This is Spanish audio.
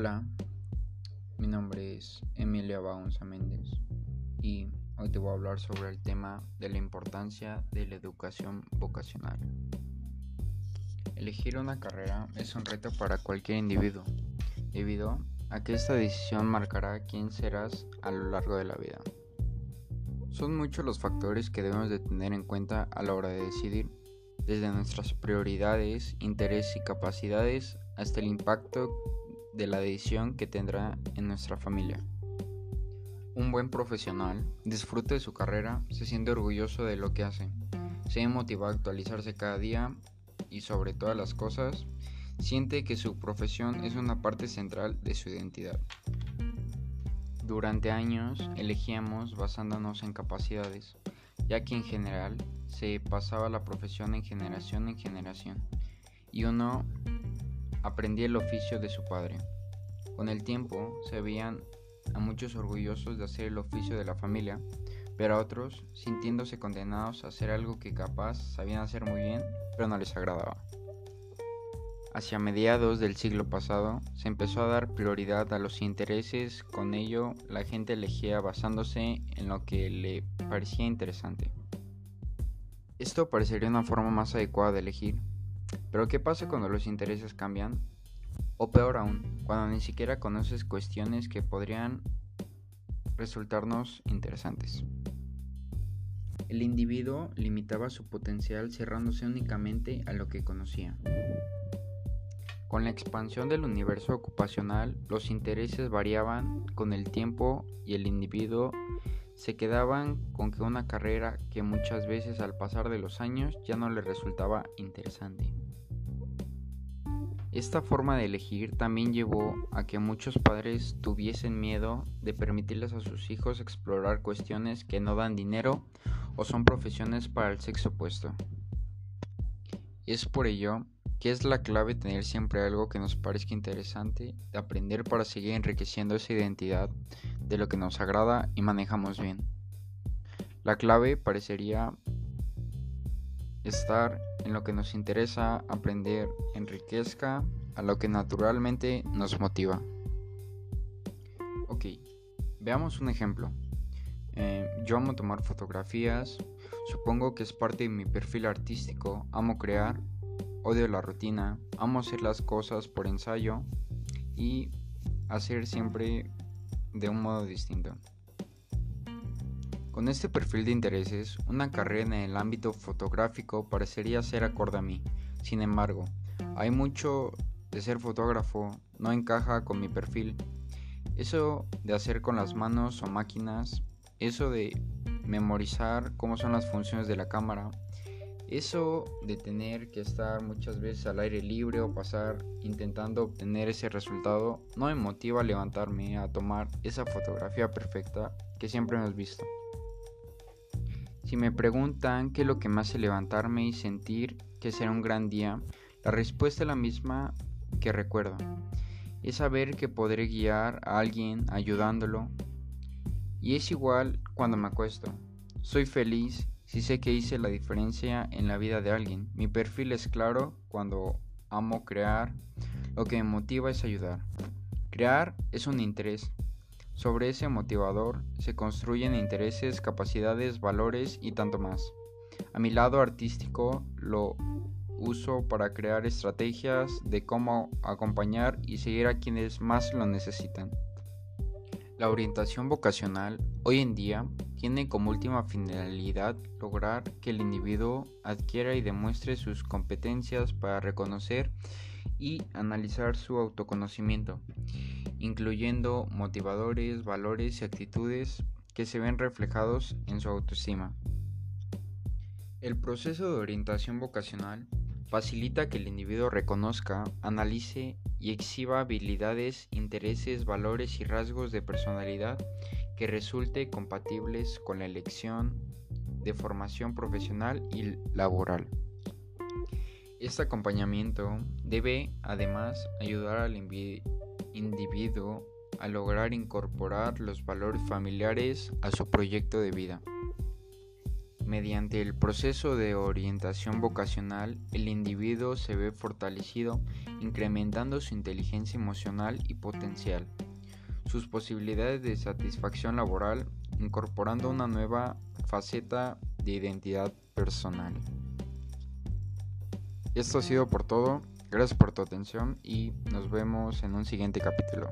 Hola, mi nombre es Emilia Baunza Méndez y hoy te voy a hablar sobre el tema de la importancia de la educación vocacional. Elegir una carrera es un reto para cualquier individuo, debido a que esta decisión marcará quién serás a lo largo de la vida. Son muchos los factores que debemos de tener en cuenta a la hora de decidir, desde nuestras prioridades, intereses y capacidades hasta el impacto de la decisión que tendrá en nuestra familia. Un buen profesional disfruta de su carrera, se siente orgulloso de lo que hace, se motiva a actualizarse cada día y sobre todas las cosas, siente que su profesión es una parte central de su identidad. Durante años elegíamos basándonos en capacidades, ya que en general se pasaba la profesión en generación en generación, y uno aprendí el oficio de su padre. Con el tiempo se veían a muchos orgullosos de hacer el oficio de la familia, pero a otros sintiéndose condenados a hacer algo que capaz sabían hacer muy bien, pero no les agradaba. Hacia mediados del siglo pasado se empezó a dar prioridad a los intereses, con ello la gente elegía basándose en lo que le parecía interesante. Esto parecería una forma más adecuada de elegir, pero ¿qué pasa cuando los intereses cambian? O peor aún, cuando ni siquiera conoces cuestiones que podrían resultarnos interesantes. El individuo limitaba su potencial cerrándose únicamente a lo que conocía. Con la expansión del universo ocupacional, los intereses variaban con el tiempo y el individuo se quedaban con que una carrera que muchas veces al pasar de los años ya no le resultaba interesante. Esta forma de elegir también llevó a que muchos padres tuviesen miedo de permitirles a sus hijos explorar cuestiones que no dan dinero o son profesiones para el sexo opuesto. Es por ello que es la clave tener siempre algo que nos parezca interesante de aprender para seguir enriqueciendo esa identidad de lo que nos agrada y manejamos bien. La clave parecería estar en lo que nos interesa, aprender, enriquezca a lo que naturalmente nos motiva. Ok, veamos un ejemplo. Eh, yo amo tomar fotografías, supongo que es parte de mi perfil artístico, amo crear, odio la rutina, amo hacer las cosas por ensayo y hacer siempre de un modo distinto. Con este perfil de intereses, una carrera en el ámbito fotográfico parecería ser acorde a mí. Sin embargo, hay mucho de ser fotógrafo, no encaja con mi perfil. Eso de hacer con las manos o máquinas, eso de memorizar cómo son las funciones de la cámara, eso de tener que estar muchas veces al aire libre o pasar intentando obtener ese resultado no me motiva a levantarme a tomar esa fotografía perfecta que siempre hemos visto. Si me preguntan qué es lo que me hace levantarme y sentir que será un gran día, la respuesta es la misma que recuerdo. Es saber que podré guiar a alguien ayudándolo. Y es igual cuando me acuesto. Soy feliz si sé que hice la diferencia en la vida de alguien. Mi perfil es claro cuando amo crear. Lo que me motiva es ayudar. Crear es un interés. Sobre ese motivador se construyen intereses, capacidades, valores y tanto más. A mi lado artístico lo uso para crear estrategias de cómo acompañar y seguir a quienes más lo necesitan. La orientación vocacional hoy en día tiene como última finalidad lograr que el individuo adquiera y demuestre sus competencias para reconocer y analizar su autoconocimiento, incluyendo motivadores, valores y actitudes que se ven reflejados en su autoestima. El proceso de orientación vocacional facilita que el individuo reconozca, analice y exhiba habilidades, intereses, valores y rasgos de personalidad que resulte compatibles con la elección de formación profesional y laboral. Este acompañamiento debe además ayudar al individuo a lograr incorporar los valores familiares a su proyecto de vida. Mediante el proceso de orientación vocacional, el individuo se ve fortalecido, incrementando su inteligencia emocional y potencial, sus posibilidades de satisfacción laboral, incorporando una nueva faceta de identidad personal. Esto ha sido por todo, gracias por tu atención y nos vemos en un siguiente capítulo.